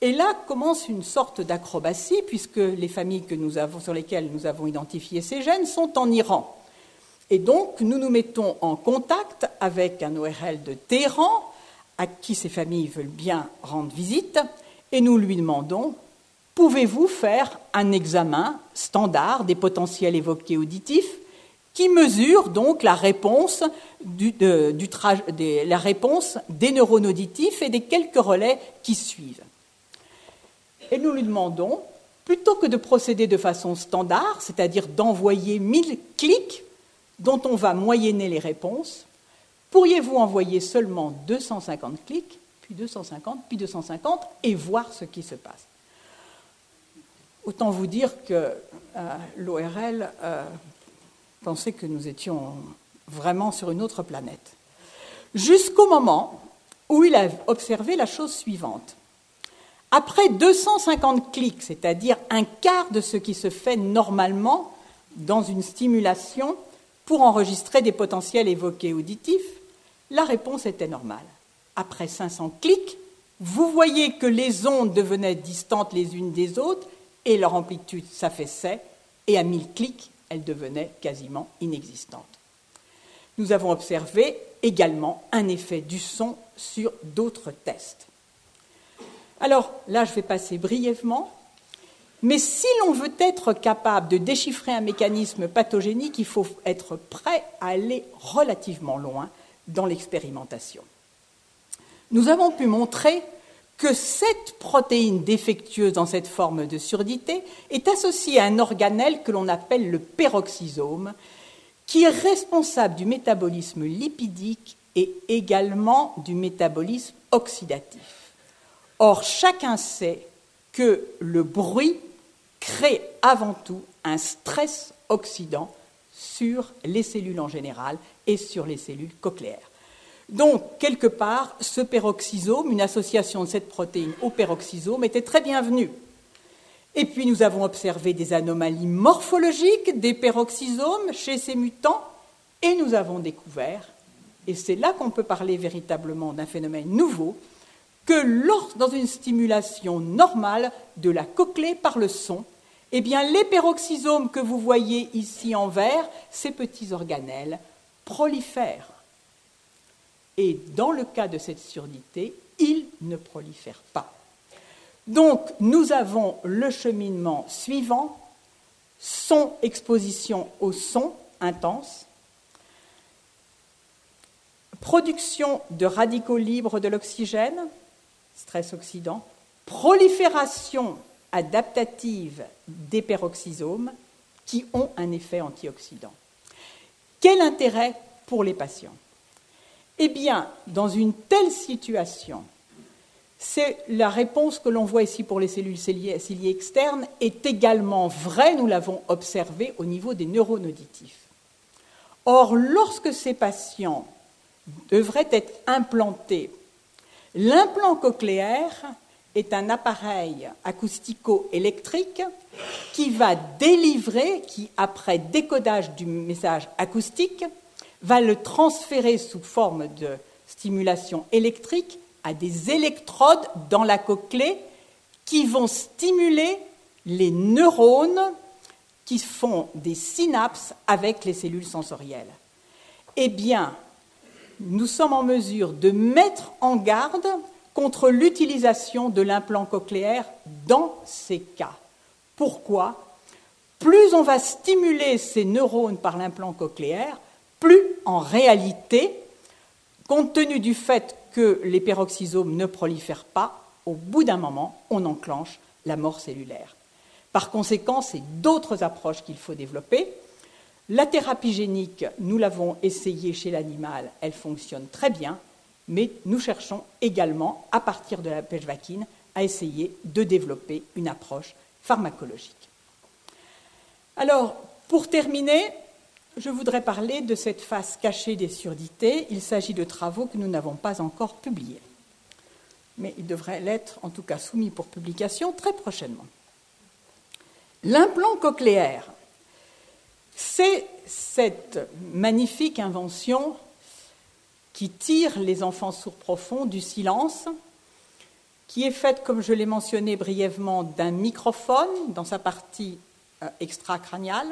Et là commence une sorte d'acrobatie, puisque les familles sur lesquelles nous avons identifié ces gènes sont en Iran. Et donc, nous nous mettons en contact avec un ORL de Téhéran, à qui ces familles veulent bien rendre visite, et nous lui demandons pouvez-vous faire un examen standard des potentiels évoqués auditifs qui mesure donc la réponse des neurones auditifs et des quelques relais qui suivent? Et nous lui demandons, plutôt que de procéder de façon standard, c'est-à-dire d'envoyer 1000 clics dont on va moyenner les réponses, pourriez-vous envoyer seulement 250 clics, puis 250, puis 250, et voir ce qui se passe Autant vous dire que euh, l'ORL euh, pensait que nous étions vraiment sur une autre planète. Jusqu'au moment où il a observé la chose suivante. Après 250 clics, c'est-à-dire un quart de ce qui se fait normalement dans une stimulation pour enregistrer des potentiels évoqués auditifs, la réponse était normale. Après 500 clics, vous voyez que les ondes devenaient distantes les unes des autres et leur amplitude s'affaissait, et à 1000 clics, elle devenait quasiment inexistante. Nous avons observé également un effet du son sur d'autres tests. Alors là, je vais passer brièvement, mais si l'on veut être capable de déchiffrer un mécanisme pathogénique, il faut être prêt à aller relativement loin dans l'expérimentation. Nous avons pu montrer que cette protéine défectueuse dans cette forme de surdité est associée à un organelle que l'on appelle le peroxysome, qui est responsable du métabolisme lipidique et également du métabolisme oxydatif. Or, chacun sait que le bruit crée avant tout un stress oxydant sur les cellules en général et sur les cellules cochléaires. Donc, quelque part, ce peroxysome, une association de cette protéine au peroxysome, était très bienvenue. Et puis, nous avons observé des anomalies morphologiques des peroxysomes chez ces mutants, et nous avons découvert, et c'est là qu'on peut parler véritablement d'un phénomène nouveau, que lors, dans une stimulation normale de la cochlée par le son, eh bien, les peroxysomes que vous voyez ici en vert, ces petits organelles, prolifèrent. Et dans le cas de cette surdité, il ne prolifère pas. Donc nous avons le cheminement suivant, son exposition au son intense, production de radicaux libres de l'oxygène, stress oxydant, prolifération adaptative des peroxysomes qui ont un effet antioxydant. Quel intérêt pour les patients? Eh bien, dans une telle situation, c'est la réponse que l'on voit ici pour les cellules ciliées externes est également vraie, nous l'avons observé au niveau des neurones auditifs. Or, lorsque ces patients devraient être implantés, l'implant cochléaire est un appareil acoustico-électrique qui va délivrer, qui après décodage du message acoustique, va le transférer sous forme de stimulation électrique à des électrodes dans la cochlée qui vont stimuler les neurones qui font des synapses avec les cellules sensorielles. eh bien, nous sommes en mesure de mettre en garde contre l'utilisation de l'implant cochléaire dans ces cas. Pourquoi? Plus on va stimuler ces neurones par l'implant cochléaire, plus en réalité, compte tenu du fait que les peroxysomes ne prolifèrent pas, au bout d'un moment, on enclenche la mort cellulaire. Par conséquent, c'est d'autres approches qu'il faut développer. La thérapie génique, nous l'avons essayée chez l'animal, elle fonctionne très bien, mais nous cherchons également, à partir de la pêche vaquine, à essayer de développer une approche pharmacologique. Alors, pour terminer, je voudrais parler de cette face cachée des surdités. Il s'agit de travaux que nous n'avons pas encore publiés. Mais ils devraient l'être, en tout cas, soumis pour publication très prochainement. L'implant cochléaire, c'est cette magnifique invention qui tire les enfants sourds profonds du silence, qui est faite, comme je l'ai mentionné brièvement, d'un microphone dans sa partie euh, extracrâniale,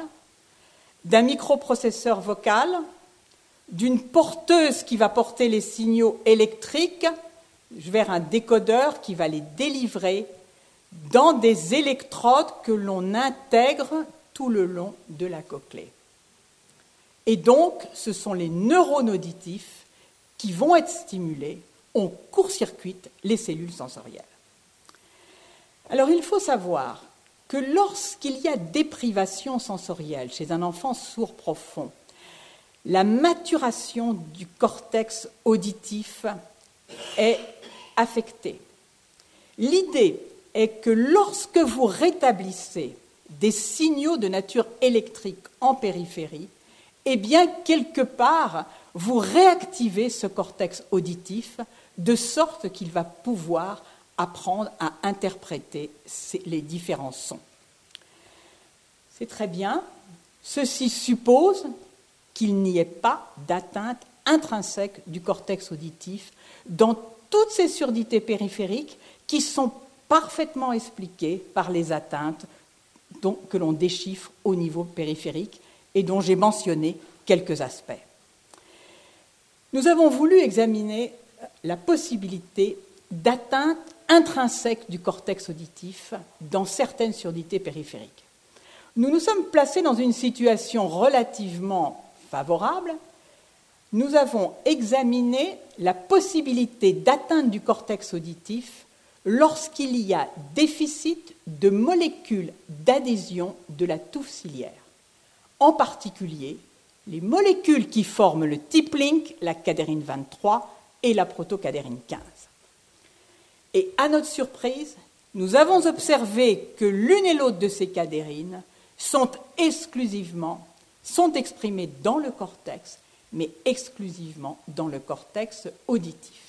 d'un microprocesseur vocal, d'une porteuse qui va porter les signaux électriques vers un décodeur qui va les délivrer dans des électrodes que l'on intègre tout le long de la cochlée. Et donc, ce sont les neurones auditifs qui vont être stimulés, on court-circuite les cellules sensorielles. Alors, il faut savoir que lorsqu'il y a déprivation sensorielle chez un enfant sourd profond, la maturation du cortex auditif est affectée. L'idée est que lorsque vous rétablissez des signaux de nature électrique en périphérie, eh bien, quelque part, vous réactivez ce cortex auditif de sorte qu'il va pouvoir apprendre à interpréter les différents sons. C'est très bien. Ceci suppose qu'il n'y ait pas d'atteinte intrinsèque du cortex auditif dans toutes ces surdités périphériques qui sont parfaitement expliquées par les atteintes que l'on déchiffre au niveau périphérique et dont j'ai mentionné quelques aspects. Nous avons voulu examiner la possibilité d'atteinte intrinsèque du cortex auditif dans certaines surdités périphériques. Nous nous sommes placés dans une situation relativement favorable. Nous avons examiné la possibilité d'atteinte du cortex auditif lorsqu'il y a déficit de molécules d'adhésion de la touffe ciliaire. En particulier, les molécules qui forment le tip link, la cadérine 23 et la protocadérine 15. Et à notre surprise, nous avons observé que l'une et l'autre de ces cadérines sont exclusivement, sont exprimées dans le cortex, mais exclusivement dans le cortex auditif.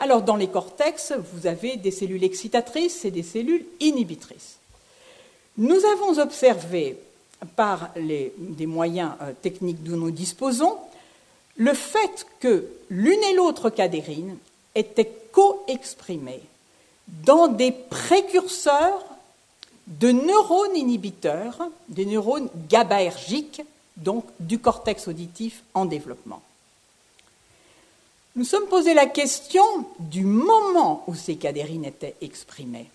Alors, dans les cortex, vous avez des cellules excitatrices et des cellules inhibitrices. Nous avons observé, par les, des moyens euh, techniques dont nous disposons, le fait que l'une et l'autre cadérine étaient co-exprimées dans des précurseurs de neurones inhibiteurs, des neurones GABAergiques, donc du cortex auditif en développement. Nous sommes posé la question du moment où ces cadérines étaient exprimées.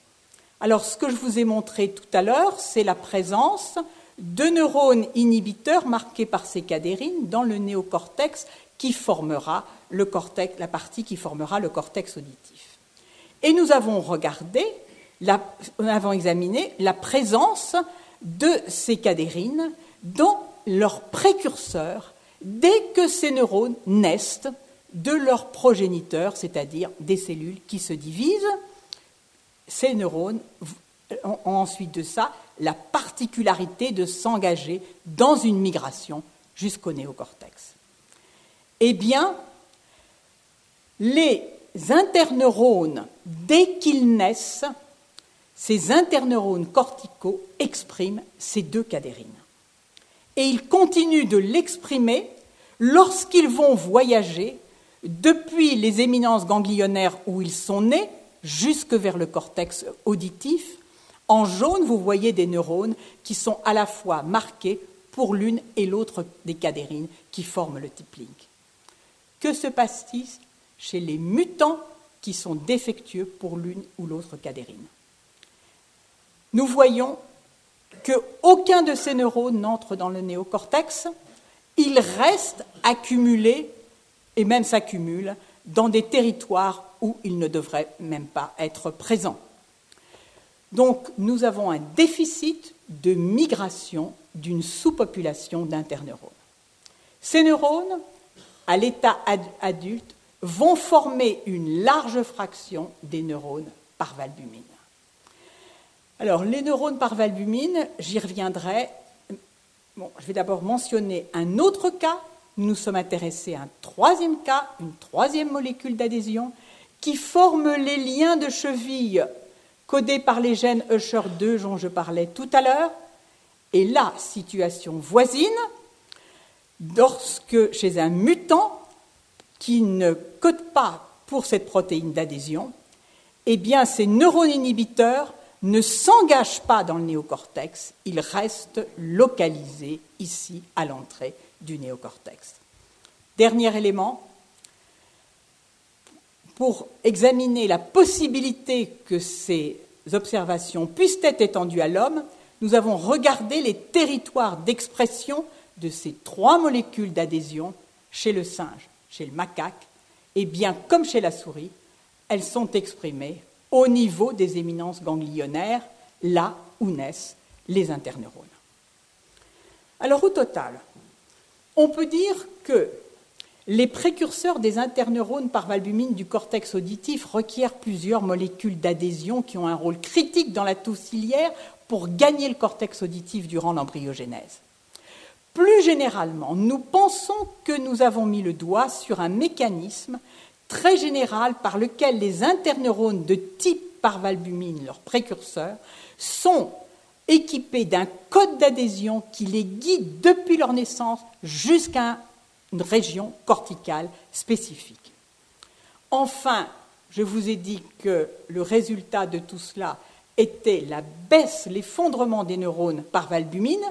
Alors, ce que je vous ai montré tout à l'heure, c'est la présence de neurones inhibiteurs marqués par ces cadérines dans le néocortex qui formera le cortex, la partie qui formera le cortex auditif. Et nous avons regardé, nous avons examiné la présence de ces cadérines dans leurs précurseurs dès que ces neurones naissent de leurs progéniteurs, c'est-à-dire des cellules qui se divisent. Ces neurones ont ensuite de ça la particularité de s'engager dans une migration jusqu'au néocortex. Eh bien, les interneurones, dès qu'ils naissent, ces interneurones corticaux expriment ces deux cadérines. Et ils continuent de l'exprimer lorsqu'ils vont voyager depuis les éminences ganglionnaires où ils sont nés jusque vers le cortex auditif. En jaune, vous voyez des neurones qui sont à la fois marqués pour l'une et l'autre des cadérines qui forment le tippling. Que se passe-t-il chez les mutants qui sont défectueux pour l'une ou l'autre cadérine? Nous voyons qu'aucun de ces neurones n'entre dans le néocortex, ils restent accumulés et même s'accumulent dans des territoires où ils ne devraient même pas être présents. Donc nous avons un déficit de migration d'une sous-population d'interneurones. Ces neurones, à l'état adulte, vont former une large fraction des neurones par valbumine. Alors, les neurones par valbumine, j'y reviendrai. Bon, je vais d'abord mentionner un autre cas. Nous sommes intéressés à un troisième cas, une troisième molécule d'adhésion, qui forme les liens de cheville codés par les gènes Usher2 dont je parlais tout à l'heure, et la situation voisine, lorsque chez un mutant qui ne code pas pour cette protéine d'adhésion, eh bien ces neurones inhibiteurs ne s'engagent pas dans le néocortex, ils restent localisés ici à l'entrée du néocortex. Dernier élément, pour examiner la possibilité que ces observations puissent être étendues à l'homme, nous avons regardé les territoires d'expression de ces trois molécules d'adhésion chez le singe, chez le macaque, et bien comme chez la souris, elles sont exprimées au niveau des éminences ganglionnaires, là où naissent les interneurones. Alors au total, on peut dire que les précurseurs des interneurones par valbumine du cortex auditif requièrent plusieurs molécules d'adhésion qui ont un rôle critique dans la toux ciliaire pour gagner le cortex auditif durant l'embryogenèse. Plus généralement, nous pensons que nous avons mis le doigt sur un mécanisme très général par lequel les interneurones de type parvalbumine, leurs précurseurs, sont équipés d'un code d'adhésion qui les guide depuis leur naissance jusqu'à une région corticale spécifique. Enfin, je vous ai dit que le résultat de tout cela était la baisse, l'effondrement des neurones par valbumine,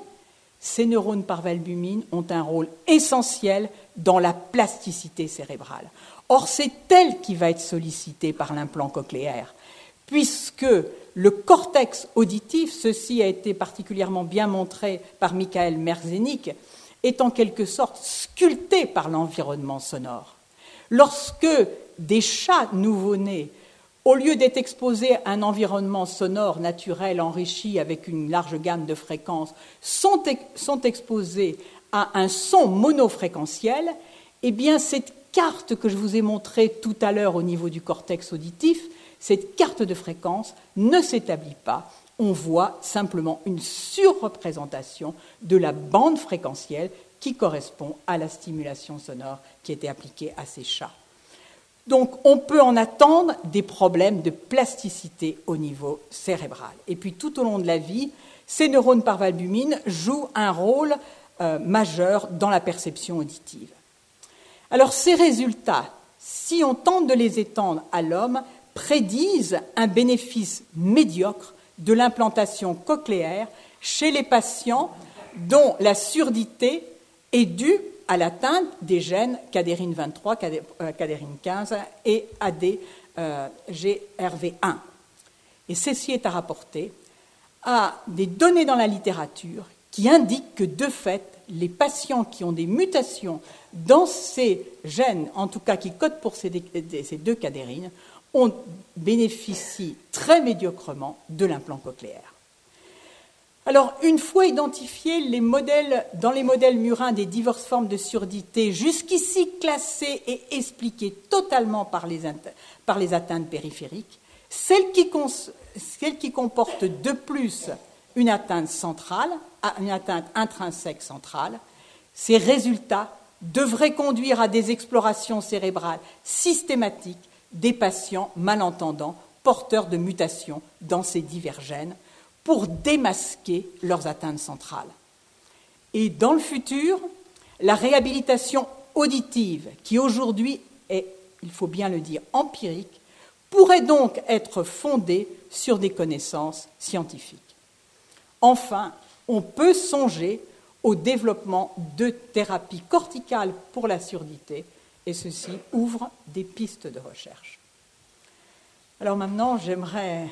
ces neurones par valbumine ont un rôle essentiel dans la plasticité cérébrale. Or, c'est elle qui va être sollicitée par l'implant cochléaire, puisque le cortex auditif, ceci a été particulièrement bien montré par Michael Merzenich, est en quelque sorte sculpté par l'environnement sonore. Lorsque des chats nouveau-nés au lieu d'être exposés à un environnement sonore naturel enrichi avec une large gamme de fréquences, sont, exposés à un son monofréquentiel, eh bien cette carte que je vous ai montrée tout à l'heure au niveau du cortex auditif, cette carte de fréquence ne s'établit pas. On voit simplement une surreprésentation de la bande fréquentielle qui correspond à la stimulation sonore qui était appliquée à ces chats. Donc on peut en attendre des problèmes de plasticité au niveau cérébral. Et puis tout au long de la vie, ces neurones par valbumine jouent un rôle euh, majeur dans la perception auditive. Alors ces résultats, si on tente de les étendre à l'homme, prédisent un bénéfice médiocre de l'implantation cochléaire chez les patients dont la surdité est due à l'atteinte des gènes cadérine 23, cadérine 15 et ADGRV1. Et ceci est à rapporter à des données dans la littérature qui indiquent que, de fait, les patients qui ont des mutations dans ces gènes, en tout cas qui codent pour ces deux cadérines, on bénéficie très médiocrement de l'implant cochléaire. Alors, une fois identifiés les modèles, dans les modèles murins des diverses formes de surdité, jusqu'ici classées et expliquées totalement par les, atteintes périphériques, celles qui, celles qui comportent de plus une atteinte centrale, une atteinte intrinsèque centrale, ces résultats devraient conduire à des explorations cérébrales systématiques des patients malentendants porteurs de mutations dans ces divers gènes, pour démasquer leurs atteintes centrales. Et dans le futur, la réhabilitation auditive, qui aujourd'hui est, il faut bien le dire, empirique, pourrait donc être fondée sur des connaissances scientifiques. Enfin, on peut songer au développement de thérapies corticales pour la surdité, et ceci ouvre des pistes de recherche. Alors maintenant, j'aimerais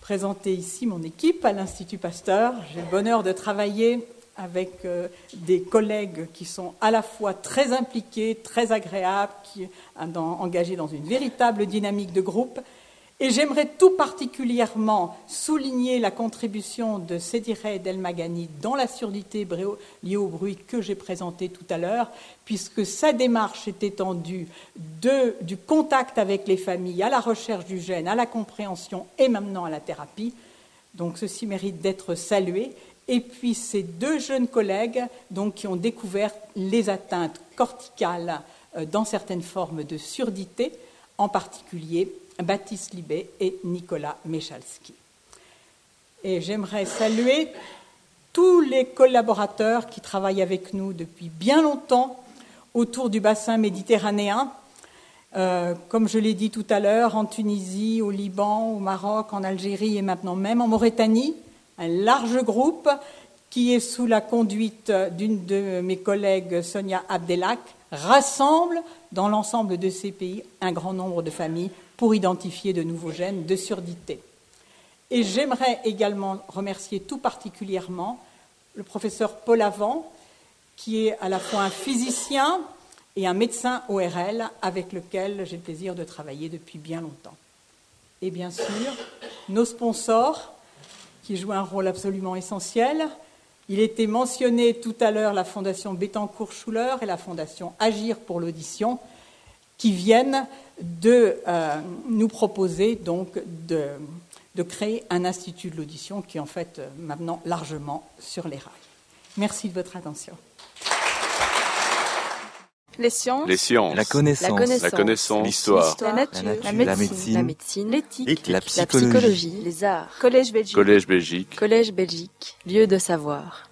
présenter ici mon équipe à l'Institut Pasteur. J'ai le bonheur de travailler avec euh, des collègues qui sont à la fois très impliqués, très agréables, engagés dans une véritable dynamique de groupe. Et j'aimerais tout particulièrement souligner la contribution de Sédiré Delmagani dans la surdité liée au bruit que j'ai présenté tout à l'heure, puisque sa démarche est étendue du contact avec les familles à la recherche du gène, à la compréhension et maintenant à la thérapie. Donc ceci mérite d'être salué et puis ces deux jeunes collègues qui ont découvert les atteintes corticales euh, dans certaines formes de surdité, en particulier Baptiste Libet et Nicolas Mechalski. Et j'aimerais saluer tous les collaborateurs qui travaillent avec nous depuis bien longtemps autour du bassin méditerranéen, euh, comme je l'ai dit tout à l'heure, en Tunisie, au Liban, au Maroc, en Algérie et maintenant même en Mauritanie un large groupe qui est sous la conduite d'une de mes collègues, Sonia Abdelak, rassemble dans l'ensemble de ces pays un grand nombre de familles pour identifier de nouveaux gènes de surdité. Et j'aimerais également remercier tout particulièrement le professeur Paul Avant, qui est à la fois un physicien et un médecin ORL avec lequel j'ai le plaisir de travailler depuis bien longtemps. Et bien sûr, nos sponsors, qui joue un rôle absolument essentiel. Il était mentionné tout à l'heure la Fondation Bettencourt-Schuller et la Fondation Agir pour l'audition, qui viennent de euh, nous proposer donc de, de, créer un institut de l'audition qui est en fait euh, maintenant largement sur les rails. Merci de votre attention. Les sciences. La connaissance. La connaissance. L'histoire. La, nature. La médecine. L'éthique. La, psychologie. Les arts. Collège Belgique. Collège Belgique. Collège Belgique. Lieu de savoir.